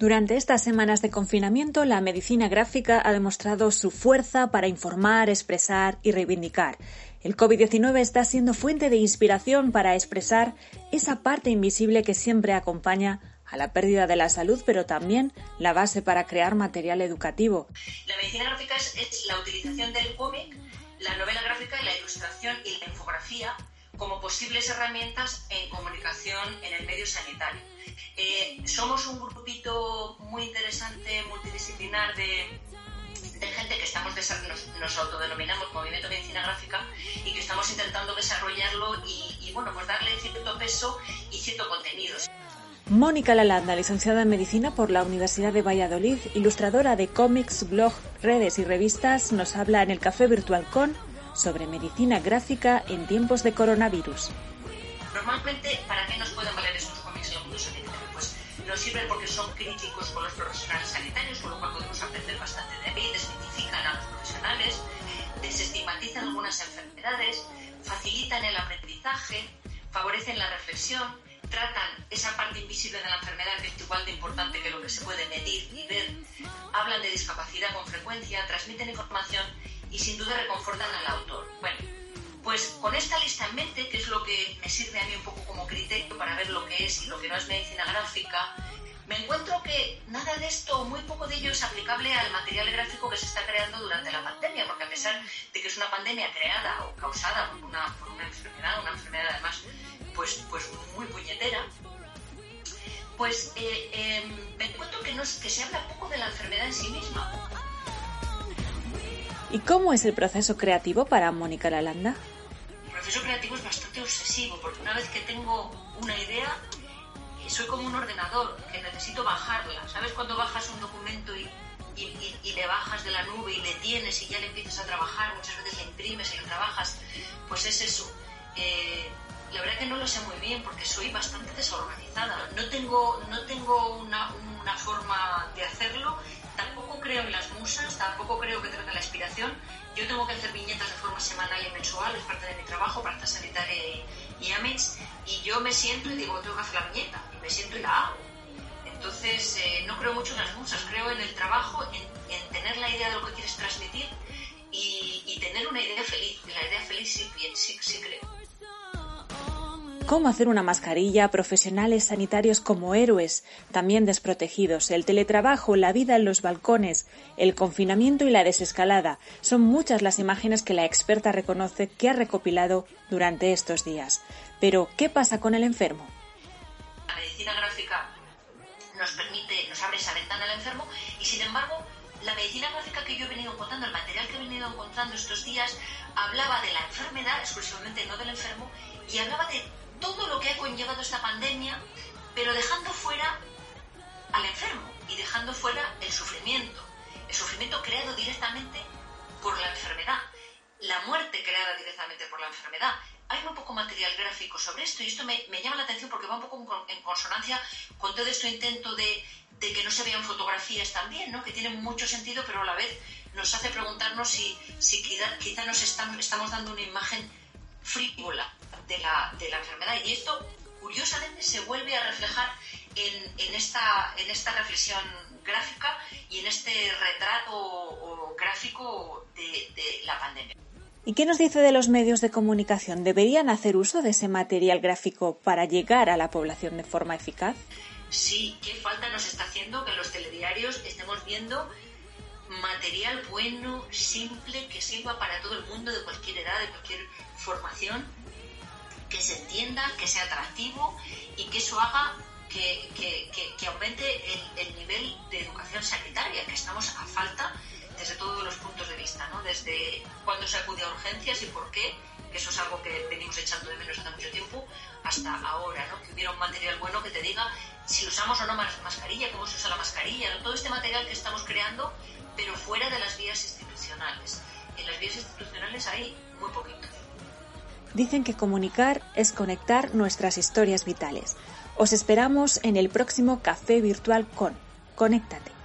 Durante estas semanas de confinamiento, la medicina gráfica ha demostrado su fuerza para informar, expresar y reivindicar. El COVID-19 está siendo fuente de inspiración para expresar esa parte invisible que siempre acompaña a la pérdida de la salud, pero también la base para crear material educativo. La medicina gráfica es, la utilización del cómic, la novela gráfica, la ilustración y la infografía como posibles herramientas en comunicación en el medio sanitario. Eh, somos un grupito muy interesante, multidisciplinar de, gente que estamos nos, autodenominamos Movimiento Medicina Gráfica y que estamos intentando desarrollarlo y, y bueno, pues darle cierto peso y cierto contenido. Mónica Lalanda, licenciada en Medicina por la Universidad de Valladolid, ilustradora de cómics, blog, redes y revistas, nos habla en el Café Virtual Con sobre medicina gráfica en tiempos de coronavirus. Normalmente, ¿para qué nos pueden valer estos cómics en mundo sanitario? Pues nos sirven porque son críticos con los profesionales sanitarios, con lo cual podemos aprender bastante de ahí, desmitifican a los profesionales, desestigmatizan algunas enfermedades, facilitan el aprendizaje, favorecen la reflexión, tratan esa parte invisible de la enfermedad que es igual de importante que lo que se puede medir y ver, hablan de discapacidad con frecuencia, transmiten información y sin duda reconfortan al autor. Bueno, pues con esta lista en mente, que es lo que me sirve a mí un poco como criterio para ver lo que es y lo que no es medicina gráfica, me encuentro que nada de esto, muy poco de ello es aplicable al material gráfico que se está creando durante la pandemia, porque a pesar de que es una pandemia creada o causada por una, enfermedad, una enfermedad además pues, pues muy puñetera, pues eh, em, me encuentro que, no, que se habla poco de la enfermedad en sí misma. ¿Y cómo es el proceso creativo para Mónica Lalanda? El proceso creativo es bastante obsesivo, porque una vez que tengo una idea, eh, soy como un ordenador, que necesito bajarla. ¿Sabes cuando bajas un documento y, le bajas de la nube y le tienes y ya le empiezas a trabajar? Muchas veces le imprimes y lo trabajas. Pues es eso. Eh, la verdad que no lo sé muy bien porque soy bastante desorganizada. No tengo, no tengo una, una forma de hacerlo tampoco creo en las musas, tampoco creo que tenga la inspiración. Yo tengo que hacer viñetas de forma semanal y mensual, es parte de mi trabajo, para sanitaria y, y y yo me siento y digo, tengo que hacer la viñeta, y me siento y la hago. Entonces, eh, no creo mucho en las musas, creo en el trabajo, en, tener la idea de lo que quieres transmitir y, y tener una idea feliz. la idea feliz sí, sí, sí creo cómo hacer una mascarilla, profesionales sanitarios como héroes, también desprotegidos, el teletrabajo, la vida en los balcones, el confinamiento y la desescalada. Son muchas las imágenes que la experta reconoce que ha recopilado durante estos días. Pero, ¿qué pasa con el enfermo? La medicina gráfica nos permite, nos abre esa ventana al enfermo y, sin embargo, la medicina gráfica que yo he venido encontrando, el material que he venido encontrando estos días, hablaba de la enfermedad exclusivamente, no del enfermo, y hablaba de todo lo que ha conllevado esta pandemia, pero dejando fuera al enfermo y dejando fuera el sufrimiento. El sufrimiento creado directamente por la enfermedad, la muerte creada directamente por la enfermedad. Hay muy poco material gráfico sobre esto y esto me, llama la atención porque va un poco en consonancia con todo este intento de, que no se vean fotografías también, ¿no? que tienen mucho sentido, pero a la vez nos hace preguntarnos si, si quizá, nos estamos dando una imagen frívola de la, de la enfermedad. Y esto, curiosamente, se vuelve a reflejar en, en, esta, en esta reflexión gráfica y en este retrato gráfico de, de la pandemia. ¿Y qué nos dice de los medios de comunicación? ¿Deberían hacer uso de ese material gráfico para llegar a la población de forma eficaz? Sí, qué falta nos está haciendo que los telediarios estemos viendo material bueno, simple, que sirva para todo el mundo, de cualquier edad, de cualquier formación, que se entienda, que sea atractivo y que eso haga que, aumente el, nivel de educación sanitaria, que estamos a falta desde todos los puntos de vista, ¿no? desde cuándo se acude a urgencias y por qué, que eso es algo que venimos echando de menos hace mucho tiempo, hasta ahora, ¿no? que hubiera un material bueno que te diga si usamos o no mascarilla, cómo se usa la mascarilla, todo este material que estamos creando, pero fuera de las vías institucionales. En las vías institucionales hay muy poquito. Dicen que comunicar es conectar nuestras historias vitales. Os esperamos en el próximo Café Virtual con Conéctate.